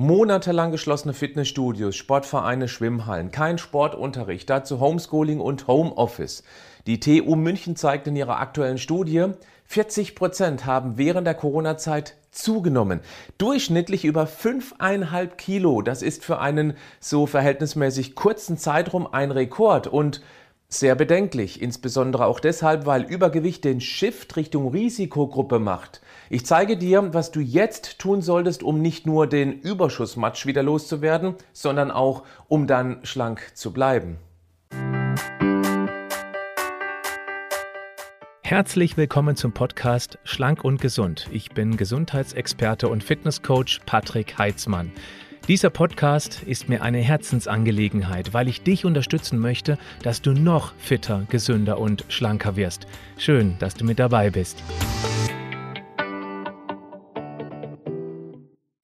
Monatelang geschlossene Fitnessstudios, Sportvereine, Schwimmhallen, kein Sportunterricht, dazu Homeschooling und Homeoffice. Die TU München zeigt in ihrer aktuellen Studie, 40 Prozent haben während der Corona-Zeit zugenommen. Durchschnittlich über 5,5 Kilo. Das ist für einen so verhältnismäßig kurzen Zeitraum ein Rekord. Und sehr bedenklich, insbesondere auch deshalb, weil Übergewicht den Shift Richtung Risikogruppe macht. Ich zeige dir, was du jetzt tun solltest, um nicht nur den Überschussmatsch wieder loszuwerden, sondern auch, um dann schlank zu bleiben. Herzlich willkommen zum Podcast Schlank und Gesund. Ich bin Gesundheitsexperte und Fitnesscoach Patrick Heitzmann. Dieser Podcast ist mir eine Herzensangelegenheit, weil ich dich unterstützen möchte, dass du noch fitter, gesünder und schlanker wirst. Schön, dass du mit dabei bist.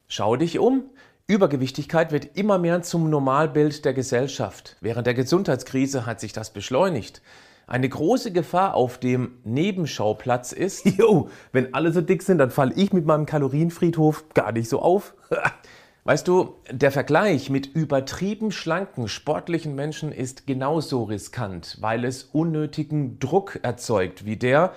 Schau dich um. Übergewichtigkeit wird immer mehr zum Normalbild der Gesellschaft. Während der Gesundheitskrise hat sich das beschleunigt. Eine große Gefahr auf dem Nebenschauplatz ist, jo, wenn alle so dick sind, dann falle ich mit meinem Kalorienfriedhof gar nicht so auf. Weißt du, der Vergleich mit übertrieben schlanken, sportlichen Menschen ist genauso riskant, weil es unnötigen Druck erzeugt, wie der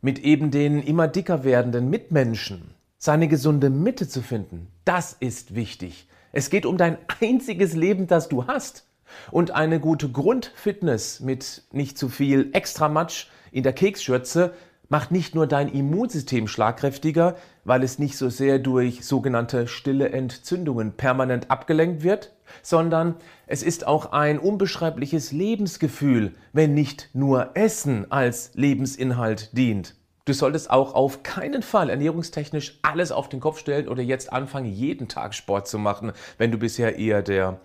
mit eben den immer dicker werdenden Mitmenschen. Seine gesunde Mitte zu finden, das ist wichtig. Es geht um dein einziges Leben, das du hast. Und eine gute Grundfitness mit nicht zu viel extra Matsch in der Keksschürze macht nicht nur dein Immunsystem schlagkräftiger, weil es nicht so sehr durch sogenannte stille Entzündungen permanent abgelenkt wird, sondern es ist auch ein unbeschreibliches Lebensgefühl, wenn nicht nur Essen als Lebensinhalt dient. Du solltest auch auf keinen Fall ernährungstechnisch alles auf den Kopf stellen oder jetzt anfangen, jeden Tag Sport zu machen, wenn du bisher eher der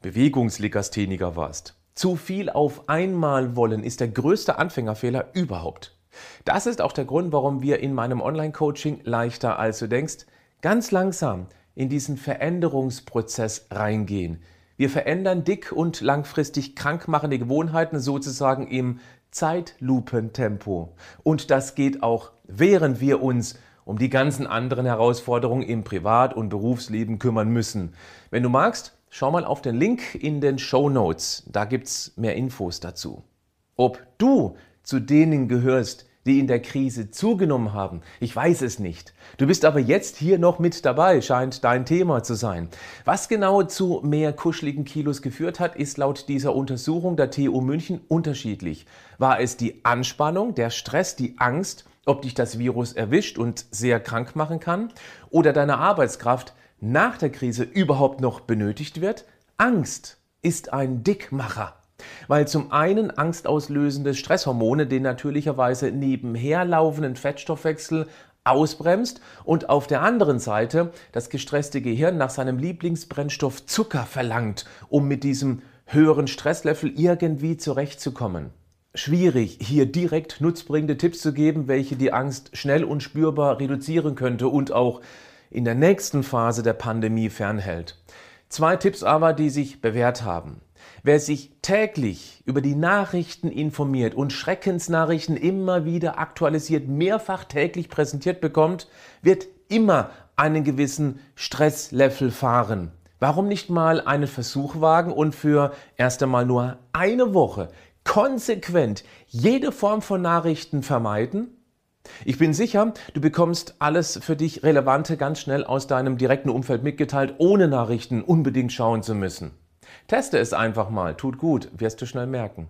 Bewegungslegastheniker warst. Zu viel auf einmal wollen ist der größte Anfängerfehler überhaupt. Das ist auch der Grund, warum wir in meinem Online-Coaching leichter als du denkst, ganz langsam in diesen Veränderungsprozess reingehen. Wir verändern dick und langfristig krankmachende Gewohnheiten sozusagen im Zeitlupentempo. Und das geht auch, während wir uns um die ganzen anderen Herausforderungen im Privat- und Berufsleben kümmern müssen. Wenn du magst, schau mal auf den Link in den Show Notes. Da gibt's mehr Infos dazu. Ob du zu denen gehörst, die in der Krise zugenommen haben? Ich weiß es nicht. Du bist aber jetzt hier noch mit dabei, scheint dein Thema zu sein. Was genau zu mehr kuscheligen Kilos geführt hat, ist laut dieser Untersuchung der TU München unterschiedlich. War es die Anspannung, der Stress, die Angst, ob dich das Virus erwischt und sehr krank machen kann? Oder deine Arbeitskraft nach der Krise überhaupt noch benötigt wird? Angst ist ein Dickmacher. Weil zum einen angstauslösende Stresshormone den natürlicherweise nebenher laufenden Fettstoffwechsel ausbremst und auf der anderen Seite das gestresste Gehirn nach seinem Lieblingsbrennstoff Zucker verlangt, um mit diesem höheren Stresslevel irgendwie zurechtzukommen. Schwierig, hier direkt nutzbringende Tipps zu geben, welche die Angst schnell und spürbar reduzieren könnte und auch in der nächsten Phase der Pandemie fernhält. Zwei Tipps aber, die sich bewährt haben. Wer sich täglich über die Nachrichten informiert und Schreckensnachrichten immer wieder aktualisiert, mehrfach täglich präsentiert bekommt, wird immer einen gewissen Stresslevel fahren. Warum nicht mal einen Versuch wagen und für erst einmal nur eine Woche konsequent jede Form von Nachrichten vermeiden? Ich bin sicher, du bekommst alles für dich Relevante ganz schnell aus deinem direkten Umfeld mitgeteilt, ohne Nachrichten unbedingt schauen zu müssen. Teste es einfach mal, tut gut, wirst du schnell merken.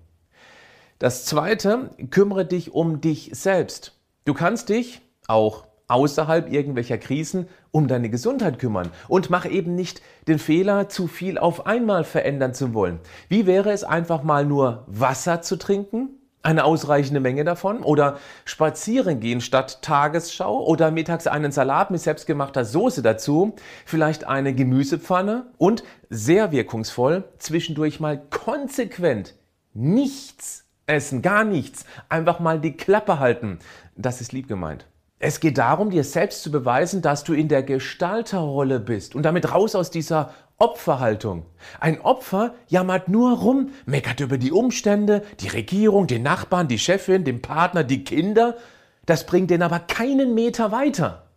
Das zweite, kümmere dich um dich selbst. Du kannst dich auch außerhalb irgendwelcher Krisen um deine Gesundheit kümmern und mach eben nicht den Fehler, zu viel auf einmal verändern zu wollen. Wie wäre es einfach mal nur Wasser zu trinken? Eine ausreichende Menge davon? Oder spazieren gehen statt Tagesschau? Oder mittags einen Salat mit selbstgemachter Soße dazu, vielleicht eine Gemüsepfanne? Und sehr wirkungsvoll zwischendurch mal konsequent nichts essen, gar nichts, einfach mal die Klappe halten. Das ist lieb gemeint. Es geht darum, dir selbst zu beweisen, dass du in der Gestalterrolle bist. Und damit raus aus dieser Opferhaltung. Ein Opfer jammert nur rum, meckert über die Umstände, die Regierung, den Nachbarn, die Chefin, den Partner, die Kinder. Das bringt den aber keinen Meter weiter.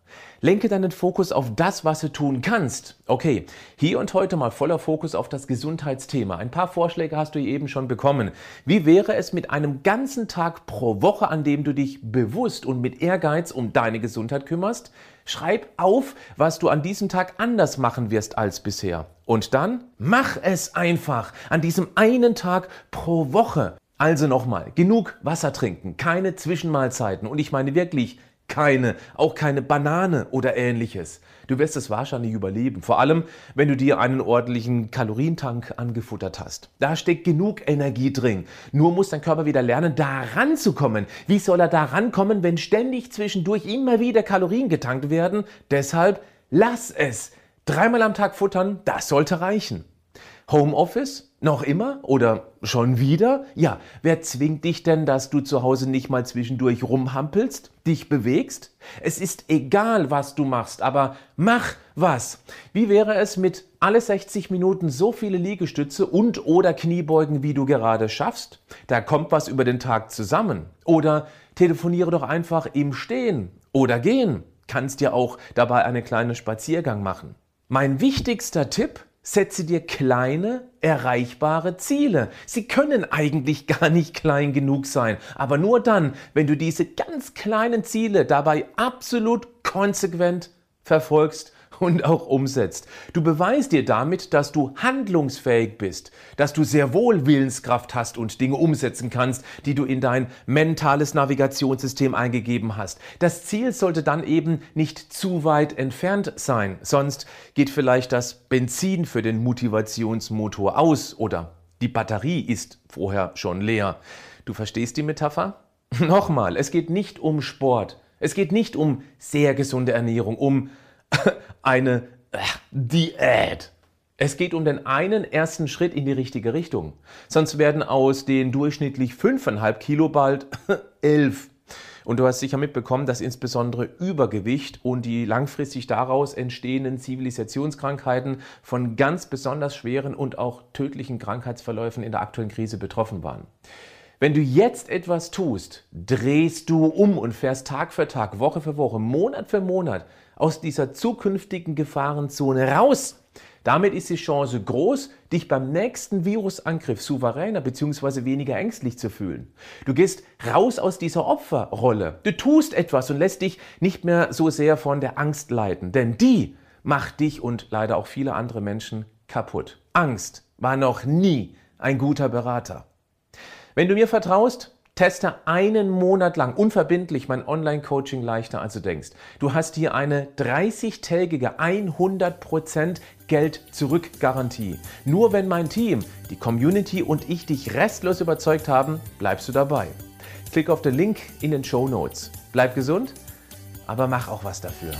Lenke deinen Fokus auf das, was du tun kannst. Okay, hier und heute mal voller Fokus auf das Gesundheitsthema. Ein paar Vorschläge hast du eben schon bekommen. Wie wäre es mit einem ganzen Tag pro Woche, an dem du dich bewusst und mit Ehrgeiz um deine Gesundheit kümmerst? Schreib auf, was du an diesem Tag anders machen wirst als bisher. Und dann mach es einfach an diesem einen Tag pro Woche. Also nochmal, genug Wasser trinken, keine Zwischenmahlzeiten und ich meine wirklich keine, auch keine Banane oder ähnliches. Du wirst es wahrscheinlich überleben, vor allem wenn du dir einen ordentlichen Kalorientank angefuttert hast. Da steckt genug Energie drin. Nur muss dein Körper wieder lernen, da ranzukommen. Wie soll er da rankommen, wenn ständig zwischendurch immer wieder Kalorien getankt werden? Deshalb lass es. Dreimal am Tag futtern, das sollte reichen. Homeoffice? Noch immer? Oder schon wieder? Ja, wer zwingt dich denn, dass du zu Hause nicht mal zwischendurch rumhampelst, dich bewegst? Es ist egal, was du machst, aber mach was. Wie wäre es mit alle 60 Minuten so viele Liegestütze und oder Kniebeugen, wie du gerade schaffst? Da kommt was über den Tag zusammen. Oder telefoniere doch einfach im Stehen oder Gehen. Kannst dir auch dabei einen kleinen Spaziergang machen. Mein wichtigster Tipp, Setze dir kleine, erreichbare Ziele. Sie können eigentlich gar nicht klein genug sein, aber nur dann, wenn du diese ganz kleinen Ziele dabei absolut konsequent verfolgst und auch umsetzt. Du beweist dir damit, dass du handlungsfähig bist, dass du sehr wohl Willenskraft hast und Dinge umsetzen kannst, die du in dein mentales Navigationssystem eingegeben hast. Das Ziel sollte dann eben nicht zu weit entfernt sein, sonst geht vielleicht das Benzin für den Motivationsmotor aus oder die Batterie ist vorher schon leer. Du verstehst die Metapher? Nochmal, es geht nicht um Sport. Es geht nicht um sehr gesunde Ernährung, um eine äh, Diät. Es geht um den einen ersten Schritt in die richtige Richtung. Sonst werden aus den durchschnittlich 5,5 Kilo bald 11. Und du hast sicher mitbekommen, dass insbesondere Übergewicht und die langfristig daraus entstehenden Zivilisationskrankheiten von ganz besonders schweren und auch tödlichen Krankheitsverläufen in der aktuellen Krise betroffen waren. Wenn du jetzt etwas tust, drehst du um und fährst Tag für Tag, Woche für Woche, Monat für Monat aus dieser zukünftigen Gefahrenzone raus. Damit ist die Chance groß, dich beim nächsten Virusangriff souveräner bzw. weniger ängstlich zu fühlen. Du gehst raus aus dieser Opferrolle. Du tust etwas und lässt dich nicht mehr so sehr von der Angst leiten, denn die macht dich und leider auch viele andere Menschen kaputt. Angst war noch nie ein guter Berater. Wenn du mir vertraust, Teste einen Monat lang unverbindlich mein Online-Coaching leichter, als du denkst. Du hast hier eine 30-tägige 100% Geld-Zurück-Garantie. Nur wenn mein Team, die Community und ich dich restlos überzeugt haben, bleibst du dabei. Klick auf den Link in den Show Notes. Bleib gesund, aber mach auch was dafür.